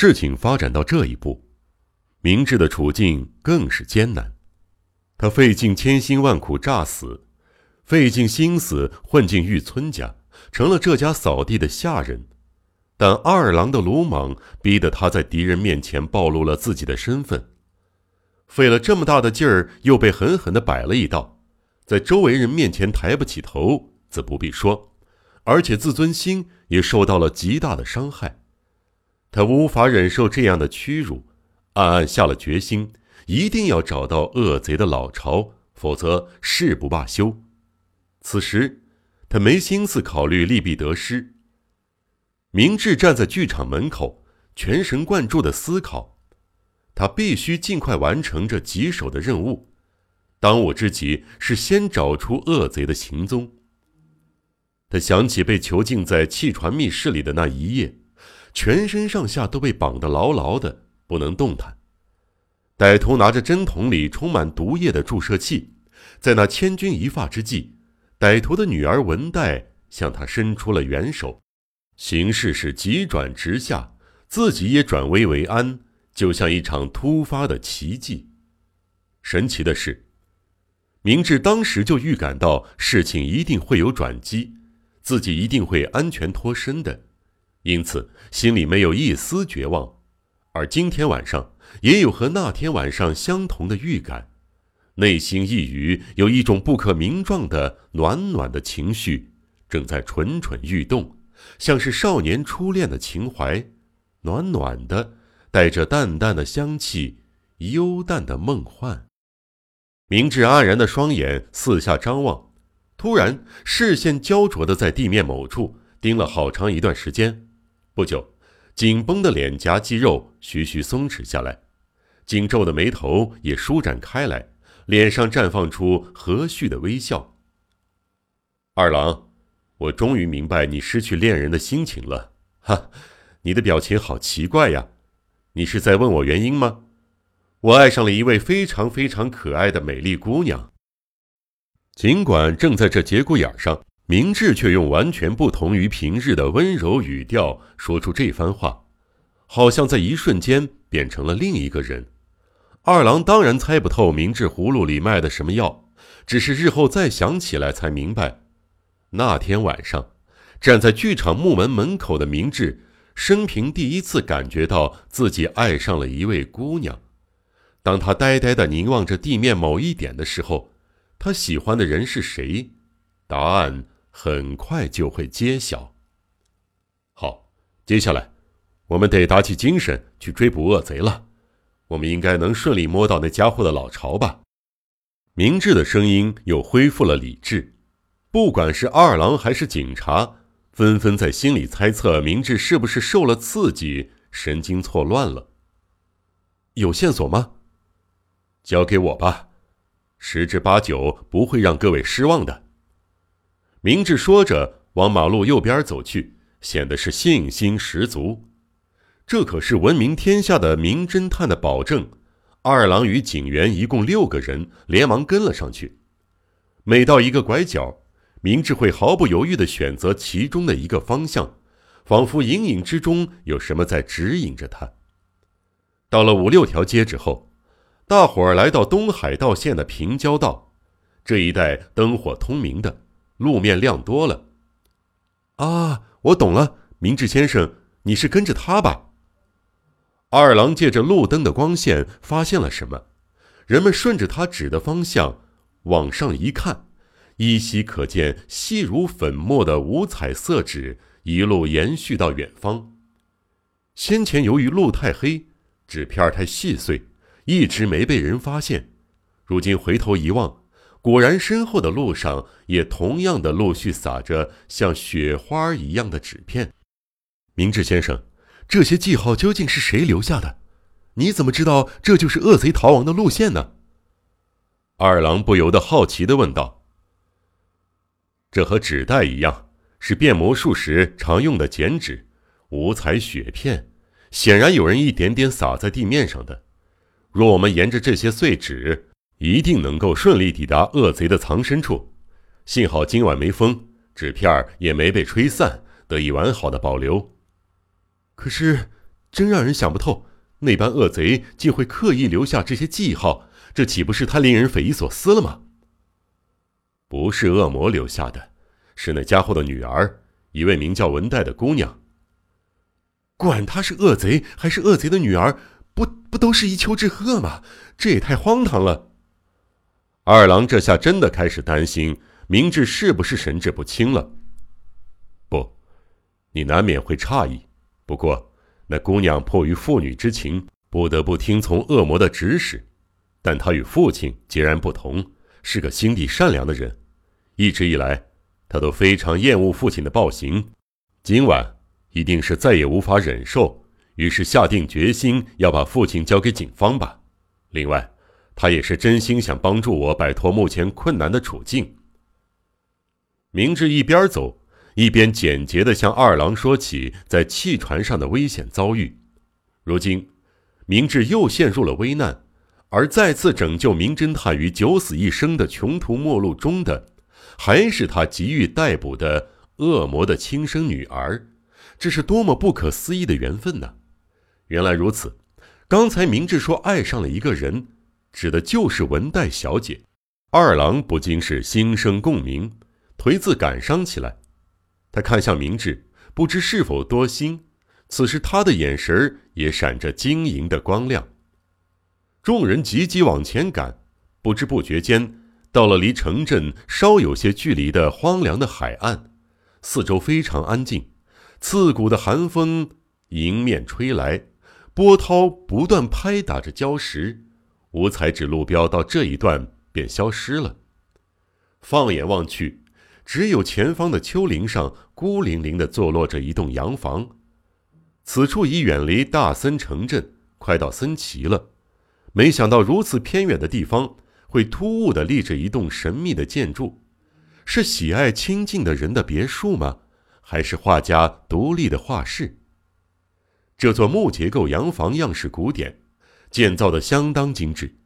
事情发展到这一步，明智的处境更是艰难。他费尽千辛万苦诈死，费尽心思混进玉村家，成了这家扫地的下人。但二郎的鲁莽逼得他在敌人面前暴露了自己的身份，费了这么大的劲儿，又被狠狠地摆了一道，在周围人面前抬不起头，自不必说，而且自尊心也受到了极大的伤害。他无法忍受这样的屈辱，暗暗下了决心，一定要找到恶贼的老巢，否则誓不罢休。此时，他没心思考虑利弊得失。明智站在剧场门口，全神贯注的思考。他必须尽快完成这棘手的任务。当务之急是先找出恶贼的行踪。他想起被囚禁在气船密室里的那一夜。全身上下都被绑得牢牢的，不能动弹。歹徒拿着针筒里充满毒液的注射器，在那千钧一发之际，歹徒的女儿文代向他伸出了援手。形势是急转直下，自己也转危为安，就像一场突发的奇迹。神奇的是，明智当时就预感到事情一定会有转机，自己一定会安全脱身的。因此，心里没有一丝绝望，而今天晚上也有和那天晚上相同的预感，内心一隅有一种不可名状的暖暖的情绪正在蠢蠢欲动，像是少年初恋的情怀，暖暖的，带着淡淡的香气，幽淡的梦幻。明智黯然的双眼四下张望，突然视线焦灼的在地面某处盯了好长一段时间。不久，紧绷的脸颊肌肉徐徐松弛下来，紧皱的眉头也舒展开来，脸上绽放出和煦的微笑。二郎，我终于明白你失去恋人的心情了。哈，你的表情好奇怪呀，你是在问我原因吗？我爱上了一位非常非常可爱的美丽姑娘。尽管正在这节骨眼上。明智却用完全不同于平日的温柔语调说出这番话，好像在一瞬间变成了另一个人。二郎当然猜不透明智葫芦里卖的什么药，只是日后再想起来才明白，那天晚上站在剧场木门门口的明智，生平第一次感觉到自己爱上了一位姑娘。当他呆呆地凝望着地面某一点的时候，他喜欢的人是谁？答案。很快就会揭晓。好，接下来我们得打起精神去追捕恶贼了。我们应该能顺利摸到那家伙的老巢吧？明智的声音又恢复了理智。不管是二郎还是警察，纷纷在心里猜测明智是不是受了刺激，神经错乱了。有线索吗？交给我吧，十之八九不会让各位失望的。明智说着，往马路右边走去，显得是信心十足。这可是闻名天下的名侦探的保证。二郎与警员一共六个人，连忙跟了上去。每到一个拐角，明智会毫不犹豫地选择其中的一个方向，仿佛隐隐之中有什么在指引着他。到了五六条街之后，大伙儿来到东海道线的平交道，这一带灯火通明的。路面亮多了，啊，我懂了，明智先生，你是跟着他吧？二郎借着路灯的光线发现了什么？人们顺着他指的方向往上一看，依稀可见细如粉末的五彩色纸一路延续到远方。先前由于路太黑，纸片太细碎，一直没被人发现。如今回头一望。果然，身后的路上也同样的陆续撒着像雪花一样的纸片。明智先生，这些记号究竟是谁留下的？你怎么知道这就是恶贼逃亡的路线呢？二郎不由得好奇地问道。这和纸袋一样，是变魔术时常用的剪纸，五彩雪片，显然有人一点点撒在地面上的。若我们沿着这些碎纸，一定能够顺利抵达恶贼的藏身处。幸好今晚没风，纸片也没被吹散，得以完好的保留。可是，真让人想不透，那般恶贼竟会刻意留下这些记号，这岂不是太令人匪夷所思了吗？不是恶魔留下的，是那家伙的女儿，一位名叫文代的姑娘。管他是恶贼还是恶贼的女儿，不不都是一丘之貉吗？这也太荒唐了。二郎这下真的开始担心明智是不是神志不清了。不，你难免会诧异。不过，那姑娘迫于父女之情，不得不听从恶魔的指使。但她与父亲截然不同，是个心地善良的人。一直以来，她都非常厌恶父亲的暴行。今晚。一定是再也无法忍受，于是下定决心要把父亲交给警方吧。另外，他也是真心想帮助我摆脱目前困难的处境。明智一边走一边简洁地向二郎说起在汽船上的危险遭遇。如今，明智又陷入了危难，而再次拯救名侦探于九死一生的穷途末路中的，还是他急于逮捕的恶魔的亲生女儿。这是多么不可思议的缘分呢！原来如此，刚才明智说爱上了一个人，指的就是文代小姐。二郎不禁是心生共鸣，颓自感伤起来。他看向明智，不知是否多心，此时他的眼神也闪着晶莹的光亮。众人急急往前赶，不知不觉间到了离城镇稍有些距离的荒凉的海岸，四周非常安静。刺骨的寒风迎面吹来，波涛不断拍打着礁石，五彩指路标到这一段便消失了。放眼望去，只有前方的丘陵上孤零零地坐落着一栋洋房。此处已远离大森城镇，快到森崎了。没想到如此偏远的地方，会突兀地立着一栋神秘的建筑，是喜爱清静的人的别墅吗？还是画家独立的画室。这座木结构洋房样式古典，建造的相当精致，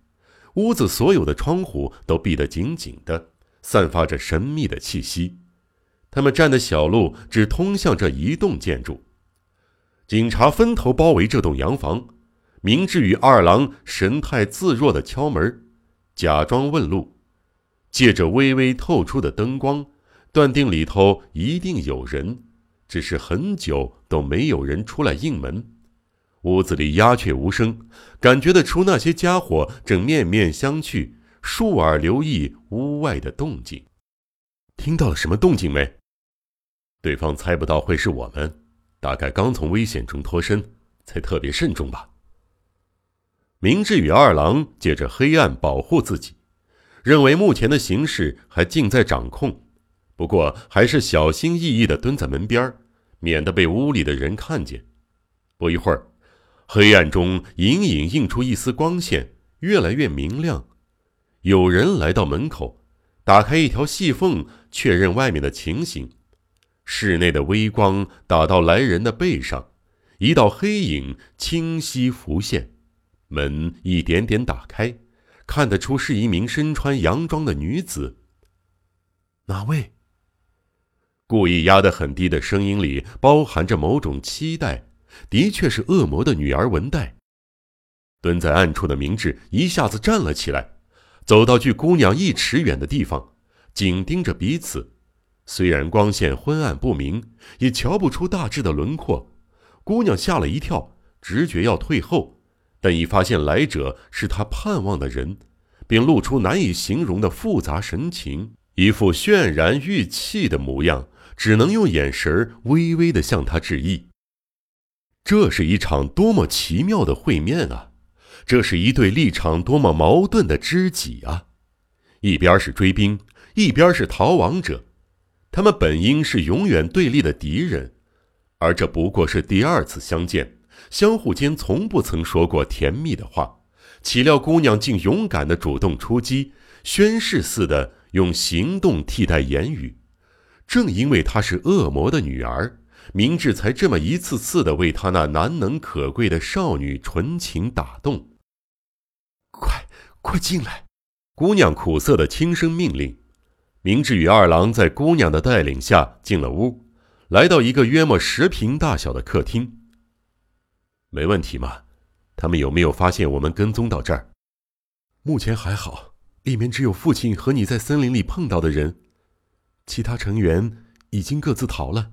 屋子所有的窗户都闭得紧紧的，散发着神秘的气息。他们站的小路只通向这一栋建筑。警察分头包围这栋洋房，明智与二郎神态自若的敲门，假装问路，借着微微透出的灯光。断定里头一定有人，只是很久都没有人出来应门。屋子里鸦雀无声，感觉得出那些家伙正面面相觑，竖耳留意屋外的动静。听到了什么动静没？对方猜不到会是我们，大概刚从危险中脱身，才特别慎重吧。明智与二郎借着黑暗保护自己，认为目前的形势还尽在掌控。不过，还是小心翼翼地蹲在门边免得被屋里的人看见。不一会儿，黑暗中隐隐映出一丝光线，越来越明亮。有人来到门口，打开一条细缝，确认外面的情形。室内的微光打到来人的背上，一道黑影清晰浮现。门一点点打开，看得出是一名身穿洋装的女子。哪位？故意压得很低的声音里包含着某种期待，的确是恶魔的女儿文代。蹲在暗处的明智一下子站了起来，走到距姑娘一尺远的地方，紧盯着彼此。虽然光线昏暗不明，也瞧不出大致的轮廓。姑娘吓了一跳，直觉要退后，但一发现来者是她盼望的人，便露出难以形容的复杂神情，一副渲然欲泣的模样。只能用眼神微微的向他致意。这是一场多么奇妙的会面啊！这是一对立场多么矛盾的知己啊！一边是追兵，一边是逃亡者，他们本应是永远对立的敌人，而这不过是第二次相见，相互间从不曾说过甜蜜的话，岂料姑娘竟勇敢的主动出击，宣誓似的用行动替代言语。正因为她是恶魔的女儿，明智才这么一次次的为他那难能可贵的少女纯情打动。快，快进来！姑娘苦涩的轻声命令。明智与二郎在姑娘的带领下进了屋，来到一个约莫十平大小的客厅。没问题吗？他们有没有发现我们跟踪到这儿？目前还好，里面只有父亲和你在森林里碰到的人，其他成员已经各自逃了。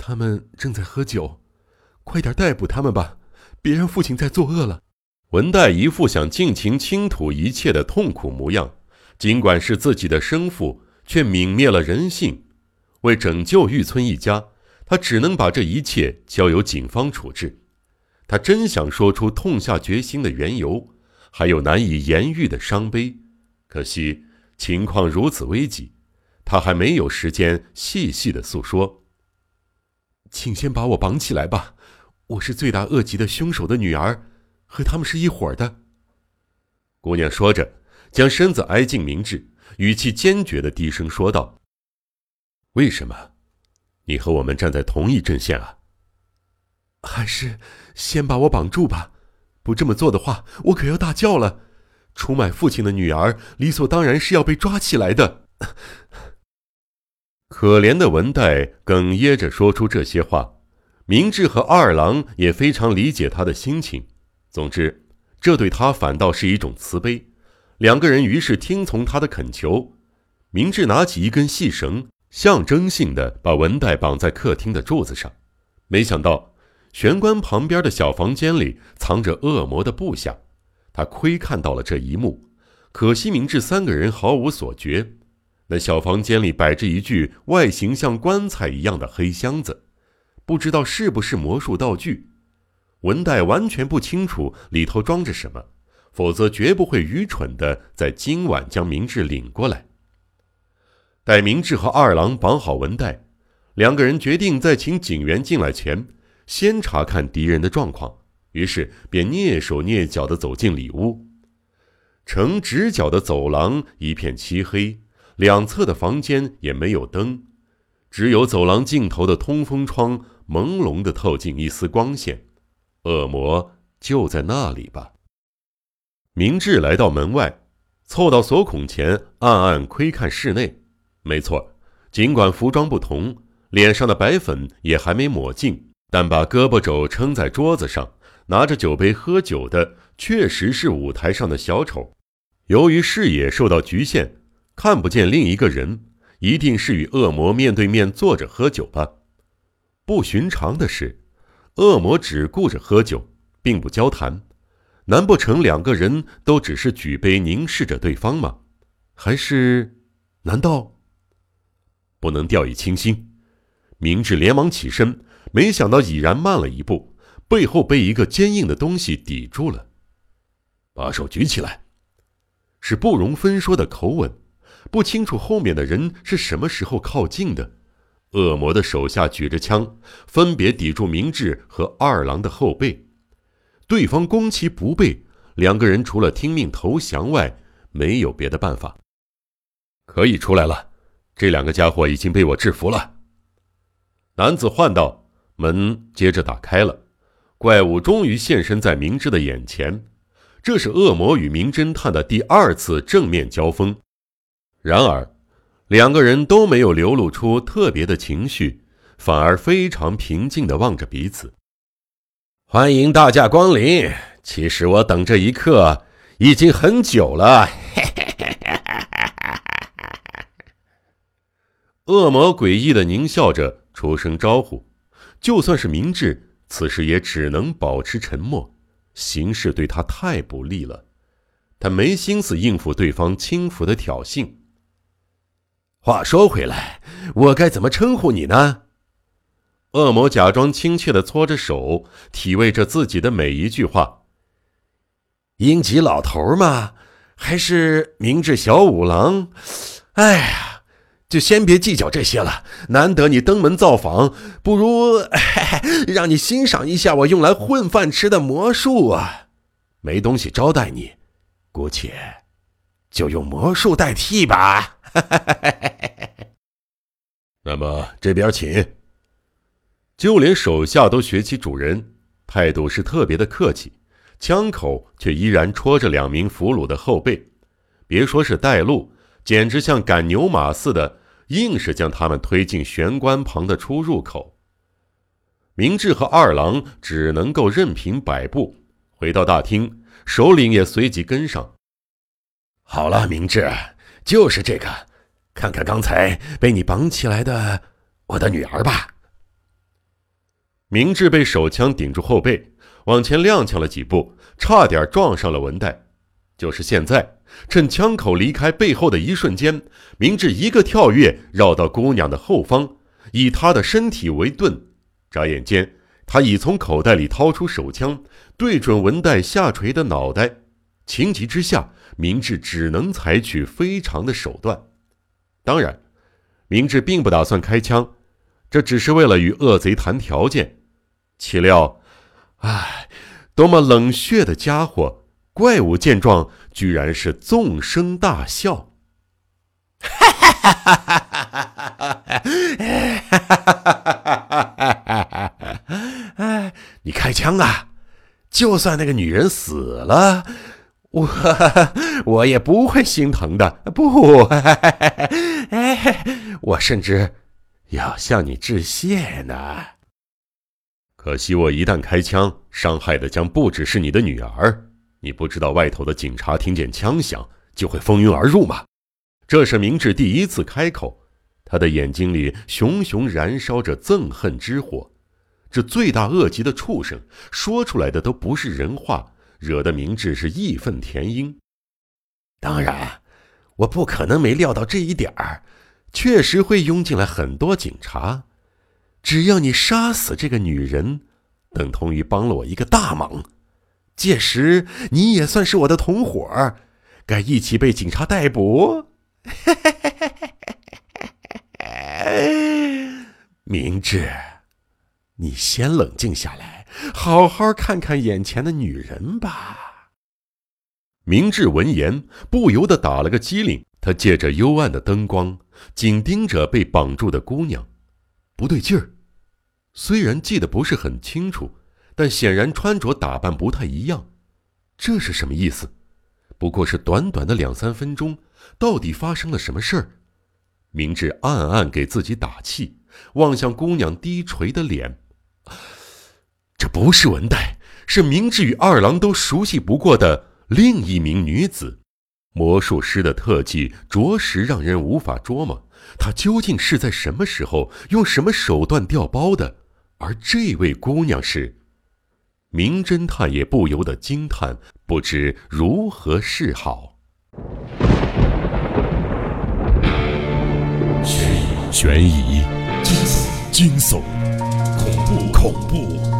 他们正在喝酒，快点逮捕他们吧，别让父亲再作恶了。文代一副想尽情倾吐一切的痛苦模样，尽管是自己的生父，却泯灭了人性。为拯救玉村一家，他只能把这一切交由警方处置。他真想说出痛下决心的缘由，还有难以言喻的伤悲，可惜情况如此危急，他还没有时间细细的诉说。请先把我绑起来吧，我是罪大恶极的凶手的女儿，和他们是一伙的。姑娘说着，将身子挨近明智，语气坚决的低声说道：“为什么？你和我们站在同一阵线啊？还是先把我绑住吧，不这么做的话，我可要大叫了。出卖父亲的女儿，理所当然是要被抓起来的。”可怜的文代哽咽着说出这些话，明智和二郎也非常理解他的心情。总之，这对他反倒是一种慈悲。两个人于是听从他的恳求。明智拿起一根细绳，象征性的把文代绑在客厅的柱子上。没想到，玄关旁边的小房间里藏着恶魔的部下。他窥看到了这一幕，可惜明智三个人毫无所觉。那小房间里摆着一具外形像棺材一样的黑箱子，不知道是不是魔术道具。文代完全不清楚里头装着什么，否则绝不会愚蠢的在今晚将明智领过来。待明智和二郎绑好文代，两个人决定在请警员进来前，先查看敌人的状况。于是便蹑手蹑脚的走进里屋，呈直角的走廊一片漆黑。两侧的房间也没有灯，只有走廊尽头的通风窗朦胧地透进一丝光线。恶魔就在那里吧。明智来到门外，凑到锁孔前，暗暗窥看室内。没错，尽管服装不同，脸上的白粉也还没抹净，但把胳膊肘撑在桌子上，拿着酒杯喝酒的，确实是舞台上的小丑。由于视野受到局限。看不见另一个人，一定是与恶魔面对面坐着喝酒吧？不寻常的是，恶魔只顾着喝酒，并不交谈。难不成两个人都只是举杯凝视着对方吗？还是……难道不能掉以轻心？明智连忙起身，没想到已然慢了一步，背后被一个坚硬的东西抵住了。把手举起来，是不容分说的口吻。不清楚后面的人是什么时候靠近的。恶魔的手下举着枪，分别抵住明智和二郎的后背。对方攻其不备，两个人除了听命投降外，没有别的办法。可以出来了，这两个家伙已经被我制服了。男子唤道。门接着打开了，怪物终于现身在明智的眼前。这是恶魔与名侦探的第二次正面交锋。然而，两个人都没有流露出特别的情绪，反而非常平静的望着彼此。欢迎大驾光临！其实我等这一刻已经很久了。恶魔诡异的狞笑着，出声招呼。就算是明智，此时也只能保持沉默。形势对他太不利了，他没心思应付对方轻浮的挑衅。话说回来，我该怎么称呼你呢？恶魔假装亲切的搓着手，体味着自己的每一句话。英吉老头吗？还是明智小五郎？哎呀，就先别计较这些了。难得你登门造访，不如 让你欣赏一下我用来混饭吃的魔术啊！没东西招待你，姑且就用魔术代替吧。哈哈哈哈哈！那么这边请。就连手下都学起主人，态度是特别的客气，枪口却依然戳着两名俘虏的后背。别说是带路，简直像赶牛马似的，硬是将他们推进玄关旁的出入口。明智和二郎只能够任凭摆布。回到大厅，首领也随即跟上。好了，明智，就是这个，看看刚才被你绑起来的我的女儿吧。明智被手枪顶住后背，往前踉跄了几步，差点撞上了文代。就是现在，趁枪口离开背后的一瞬间，明智一个跳跃，绕到姑娘的后方，以她的身体为盾。眨眼间，他已从口袋里掏出手枪，对准文代下垂的脑袋。情急之下，明智只能采取非常的手段。当然，明智并不打算开枪，这只是为了与恶贼谈条件。岂料，唉，多么冷血的家伙！怪物见状，居然是纵声大笑。哈哈哈哈哈哈！哈哈！哎，你开枪啊！就算那个女人死了，我我也不会心疼的。不，哎，我甚至要向你致谢呢。可惜，我一旦开枪，伤害的将不只是你的女儿。你不知道外头的警察听见枪响就会蜂拥而入吗？这是明智第一次开口，他的眼睛里熊熊燃烧着憎恨之火。这罪大恶极的畜生说出来的都不是人话，惹得明智是义愤填膺。当然，我不可能没料到这一点儿，确实会涌进来很多警察。只要你杀死这个女人，等同于帮了我一个大忙。届时你也算是我的同伙，该一起被警察逮捕。明智，你先冷静下来，好好看看眼前的女人吧。明智闻言不由得打了个激灵，他借着幽暗的灯光，紧盯着被绑住的姑娘。不对劲儿，虽然记得不是很清楚，但显然穿着打扮不太一样。这是什么意思？不过是短短的两三分钟，到底发生了什么事儿？明智暗暗给自己打气，望向姑娘低垂的脸。这不是文代，是明智与二郎都熟悉不过的另一名女子。魔术师的特技着实让人无法捉摸。他究竟是在什么时候用什么手段调包的？而这位姑娘是？名侦探也不由得惊叹，不知如何是好。悬疑、惊悚、恐怖、恐怖、